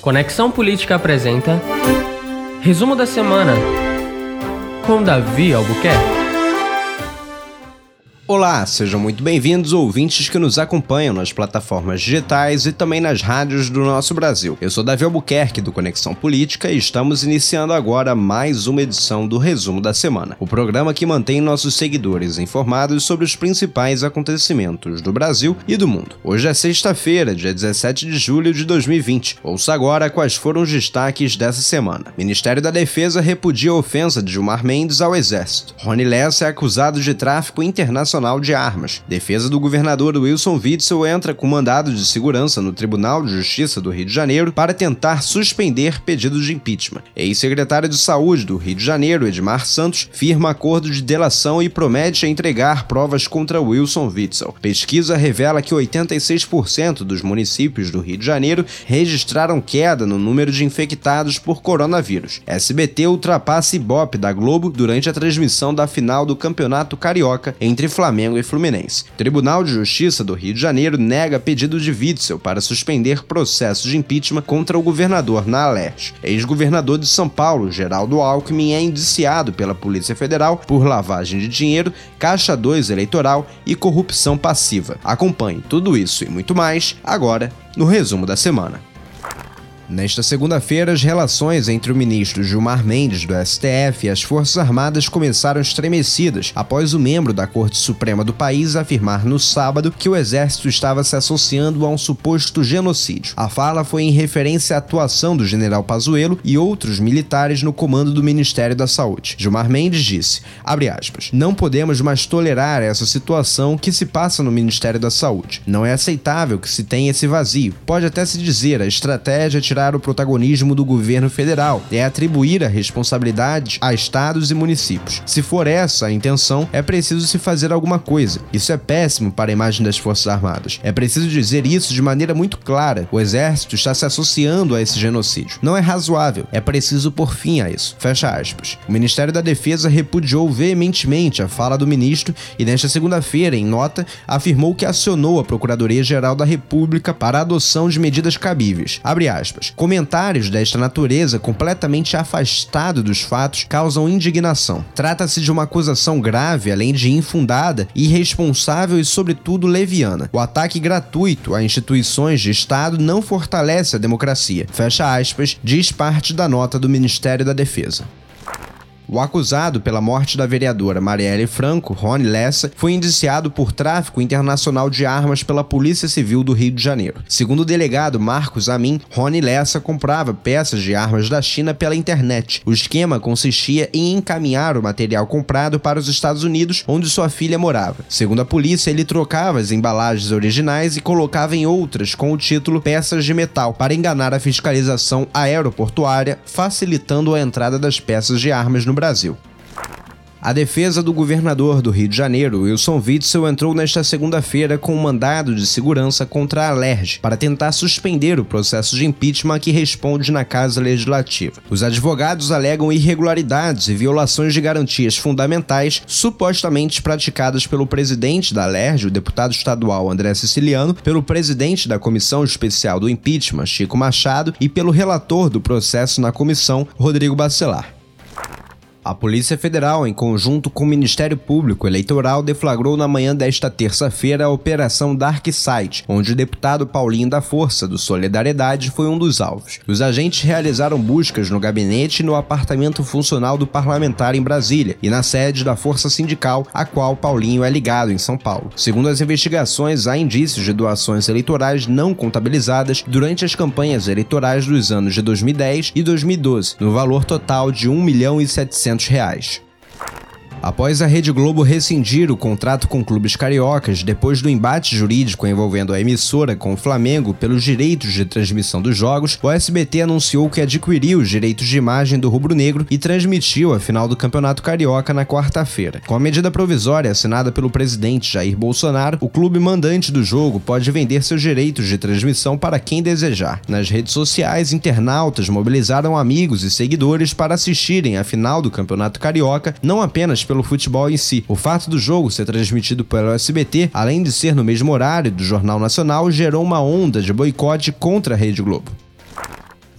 Conexão Política apresenta Resumo da Semana com Davi Albuquerque. Olá, sejam muito bem-vindos, ouvintes que nos acompanham nas plataformas digitais e também nas rádios do nosso Brasil. Eu sou Davi Albuquerque, do Conexão Política, e estamos iniciando agora mais uma edição do Resumo da Semana, o programa que mantém nossos seguidores informados sobre os principais acontecimentos do Brasil e do mundo. Hoje é sexta-feira, dia 17 de julho de 2020. Ouça agora quais foram os destaques dessa semana. Ministério da Defesa repudia a ofensa de Gilmar Mendes ao Exército. Rony Lessa é acusado de tráfico internacional Nacional de Armas. Defesa do governador Wilson Witzel entra com mandado de segurança no Tribunal de Justiça do Rio de Janeiro para tentar suspender pedido de impeachment. Ex-secretário de Saúde do Rio de Janeiro, Edmar Santos, firma acordo de delação e promete entregar provas contra Wilson Witzel. Pesquisa revela que 86% dos municípios do Rio de Janeiro registraram queda no número de infectados por coronavírus. SBT ultrapassa Ibope da Globo durante a transmissão da final do Campeonato Carioca entre Flamengo Flamengo e Fluminense. O Tribunal de Justiça do Rio de Janeiro nega pedido de Witzel para suspender processo de impeachment contra o governador na Alerj. Ex-governador de São Paulo, Geraldo Alckmin, é indiciado pela Polícia Federal por lavagem de dinheiro, caixa 2 eleitoral e corrupção passiva. Acompanhe tudo isso e muito mais agora no resumo da semana. Nesta segunda-feira, as relações entre o ministro Gilmar Mendes, do STF, e as Forças Armadas começaram estremecidas após o membro da Corte Suprema do país afirmar no sábado que o exército estava se associando a um suposto genocídio. A fala foi em referência à atuação do general Pazuello e outros militares no comando do Ministério da Saúde. Gilmar Mendes disse, aspas, não podemos mais tolerar essa situação que se passa no Ministério da Saúde. Não é aceitável que se tenha esse vazio. Pode até se dizer a estratégia é tirar o protagonismo do governo federal, é atribuir a responsabilidade a estados e municípios. Se for essa a intenção, é preciso se fazer alguma coisa. Isso é péssimo para a imagem das Forças Armadas. É preciso dizer isso de maneira muito clara. O exército está se associando a esse genocídio. Não é razoável. É preciso pôr fim a isso. Fecha aspas. O Ministério da Defesa repudiou veementemente a fala do ministro e nesta segunda-feira, em nota, afirmou que acionou a Procuradoria-Geral da República para a adoção de medidas cabíveis. Abre aspas. Comentários desta natureza, completamente afastado dos fatos, causam indignação. Trata-se de uma acusação grave, além de infundada, irresponsável e, sobretudo, leviana. O ataque gratuito a instituições de Estado não fortalece a democracia. Fecha aspas, diz parte da nota do Ministério da Defesa. O acusado pela morte da vereadora Marielle Franco, Rony Lessa, foi indiciado por tráfico internacional de armas pela Polícia Civil do Rio de Janeiro. Segundo o delegado Marcos Amin, Rony Lessa comprava peças de armas da China pela internet. O esquema consistia em encaminhar o material comprado para os Estados Unidos, onde sua filha morava. Segundo a polícia, ele trocava as embalagens originais e colocava em outras com o título peças de metal para enganar a fiscalização aeroportuária, facilitando a entrada das peças de armas no Brasil. A defesa do governador do Rio de Janeiro, Wilson Witzel, entrou nesta segunda-feira com um mandado de segurança contra a Alerj para tentar suspender o processo de impeachment que responde na Casa Legislativa. Os advogados alegam irregularidades e violações de garantias fundamentais supostamente praticadas pelo presidente da Alerj, o deputado estadual André Siciliano, pelo presidente da Comissão Especial do Impeachment, Chico Machado, e pelo relator do processo na comissão, Rodrigo Bacelar. A Polícia Federal, em conjunto com o Ministério Público Eleitoral, deflagrou na manhã desta terça-feira a Operação Dark Side, onde o deputado Paulinho da Força, do Solidariedade, foi um dos alvos. Os agentes realizaram buscas no gabinete e no apartamento funcional do parlamentar em Brasília e na sede da Força Sindical, a qual Paulinho é ligado em São Paulo. Segundo as investigações, há indícios de doações eleitorais não contabilizadas durante as campanhas eleitorais dos anos de 2010 e 2012, no valor total de 1 milhão e 700 reais. Após a Rede Globo rescindir o contrato com clubes cariocas depois do embate jurídico envolvendo a emissora com o Flamengo pelos direitos de transmissão dos jogos, o SBT anunciou que adquiriu os direitos de imagem do rubro-negro e transmitiu a final do Campeonato Carioca na quarta-feira. Com a medida provisória assinada pelo presidente Jair Bolsonaro, o clube mandante do jogo pode vender seus direitos de transmissão para quem desejar. Nas redes sociais, internautas mobilizaram amigos e seguidores para assistirem a final do Campeonato Carioca, não apenas pelo futebol em si. O fato do jogo ser transmitido pelo SBT, além de ser no mesmo horário do Jornal Nacional, gerou uma onda de boicote contra a Rede Globo.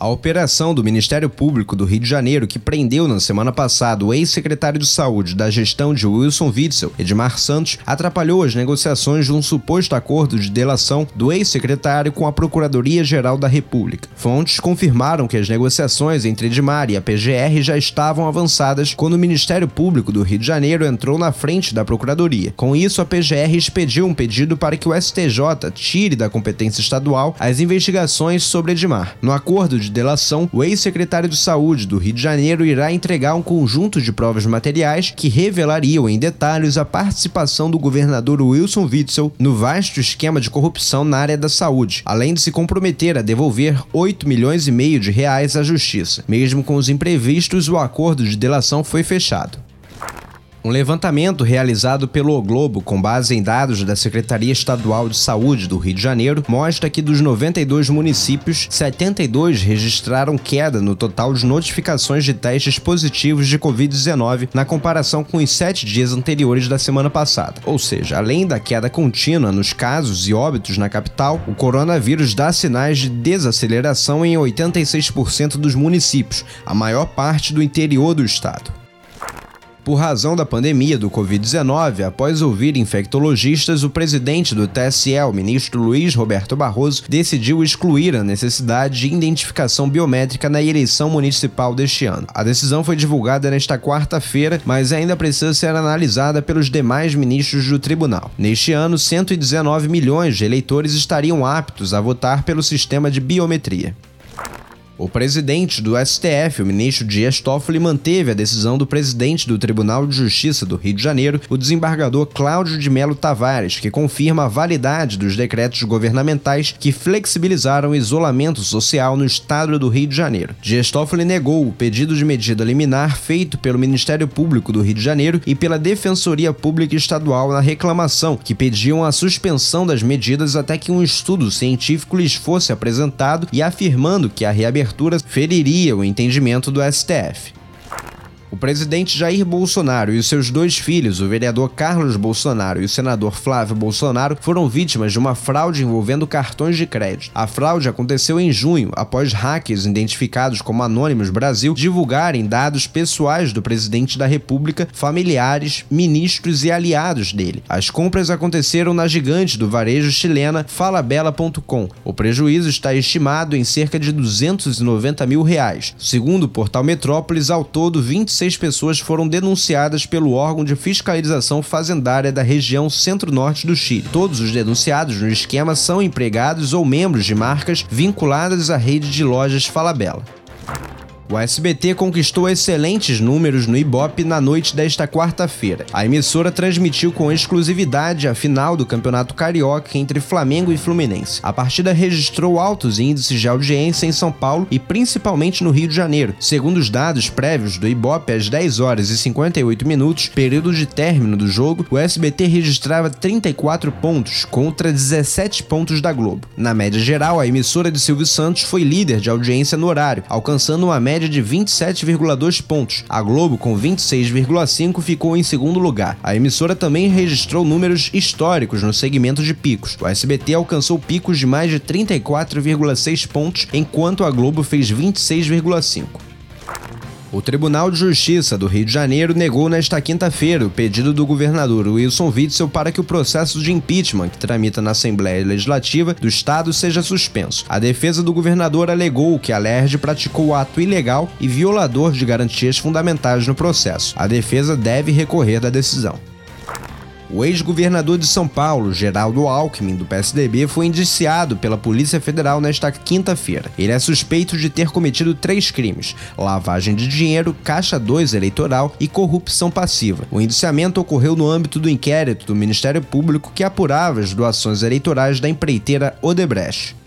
A operação do Ministério Público do Rio de Janeiro, que prendeu na semana passada o ex-secretário de Saúde da gestão de Wilson Witzel, Edmar Santos, atrapalhou as negociações de um suposto acordo de delação do ex-secretário com a Procuradoria-Geral da República. Fontes confirmaram que as negociações entre Edmar e a PGR já estavam avançadas quando o Ministério Público do Rio de Janeiro entrou na frente da Procuradoria. Com isso, a PGR expediu um pedido para que o STJ tire da competência estadual as investigações sobre Edmar. No acordo de delação, o ex-secretário de Saúde do Rio de Janeiro irá entregar um conjunto de provas materiais que revelariam em detalhes a participação do governador Wilson Witzel no vasto esquema de corrupção na área da saúde, além de se comprometer a devolver 8 milhões e meio de reais à justiça. Mesmo com os imprevistos, o acordo de delação foi fechado. Um levantamento realizado pelo o Globo com base em dados da Secretaria Estadual de Saúde do Rio de Janeiro mostra que dos 92 municípios, 72 registraram queda no total de notificações de testes positivos de Covid-19 na comparação com os sete dias anteriores da semana passada. Ou seja, além da queda contínua nos casos e óbitos na capital, o coronavírus dá sinais de desaceleração em 86% dos municípios, a maior parte do interior do estado por razão da pandemia do Covid-19, após ouvir infectologistas, o presidente do TSE, o ministro Luiz Roberto Barroso, decidiu excluir a necessidade de identificação biométrica na eleição municipal deste ano. A decisão foi divulgada nesta quarta-feira, mas ainda precisa ser analisada pelos demais ministros do tribunal. Neste ano, 119 milhões de eleitores estariam aptos a votar pelo sistema de biometria. O presidente do STF, o ministro Dias Toffoli, manteve a decisão do presidente do Tribunal de Justiça do Rio de Janeiro, o desembargador Cláudio de Melo Tavares, que confirma a validade dos decretos governamentais que flexibilizaram o isolamento social no estado do Rio de Janeiro. Dias Toffoli negou o pedido de medida liminar feito pelo Ministério Público do Rio de Janeiro e pela Defensoria Pública Estadual na reclamação, que pediam a suspensão das medidas até que um estudo científico lhes fosse apresentado e afirmando que a reabertura abertura feriria o entendimento do STF. O presidente Jair Bolsonaro e os seus dois filhos, o vereador Carlos Bolsonaro e o senador Flávio Bolsonaro, foram vítimas de uma fraude envolvendo cartões de crédito. A fraude aconteceu em junho, após hackers identificados como Anônimos Brasil divulgarem dados pessoais do presidente da República, familiares, ministros e aliados dele. As compras aconteceram na gigante do varejo chilena Falabella.com. O prejuízo está estimado em cerca de 290 mil reais. Segundo o portal Metrópolis, ao todo 26 seis pessoas foram denunciadas pelo órgão de fiscalização fazendária da região centro-norte do Chile. Todos os denunciados no esquema são empregados ou membros de marcas vinculadas à rede de lojas Falabella. O SBT conquistou excelentes números no Ibope na noite desta quarta-feira. A emissora transmitiu com exclusividade a final do Campeonato Carioca entre Flamengo e Fluminense. A partida registrou altos índices de audiência em São Paulo e principalmente no Rio de Janeiro. Segundo os dados prévios do Ibope, às 10 horas e 58 minutos, período de término do jogo, o SBT registrava 34 pontos contra 17 pontos da Globo. Na média geral, a emissora de Silvio Santos foi líder de audiência no horário, alcançando uma média média de 27,2 pontos. A Globo, com 26,5, ficou em segundo lugar. A emissora também registrou números históricos no segmento de picos. O SBT alcançou picos de mais de 34,6 pontos, enquanto a Globo fez 26,5. O Tribunal de Justiça do Rio de Janeiro negou nesta quinta-feira o pedido do governador Wilson Witzel para que o processo de impeachment que tramita na Assembleia Legislativa do Estado seja suspenso. A defesa do governador alegou que a LERJ praticou ato ilegal e violador de garantias fundamentais no processo. A defesa deve recorrer da decisão. O ex-governador de São Paulo, Geraldo Alckmin, do PSDB, foi indiciado pela Polícia Federal nesta quinta-feira. Ele é suspeito de ter cometido três crimes: lavagem de dinheiro, caixa 2 eleitoral e corrupção passiva. O indiciamento ocorreu no âmbito do inquérito do Ministério Público que apurava as doações eleitorais da empreiteira Odebrecht.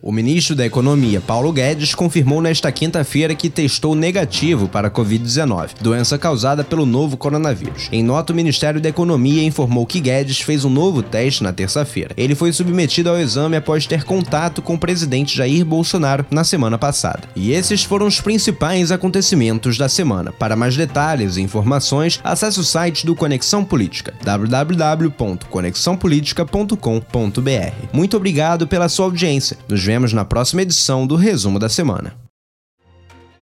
O ministro da Economia, Paulo Guedes, confirmou nesta quinta-feira que testou negativo para a Covid-19, doença causada pelo novo coronavírus. Em nota, o Ministério da Economia informou que Guedes fez um novo teste na terça-feira. Ele foi submetido ao exame após ter contato com o presidente Jair Bolsonaro na semana passada. E esses foram os principais acontecimentos da semana. Para mais detalhes e informações, acesse o site do Conexão Política, www.conexãopolitica.com.br. Muito obrigado pela sua audiência. Nos vemos na próxima edição do Resumo da Semana.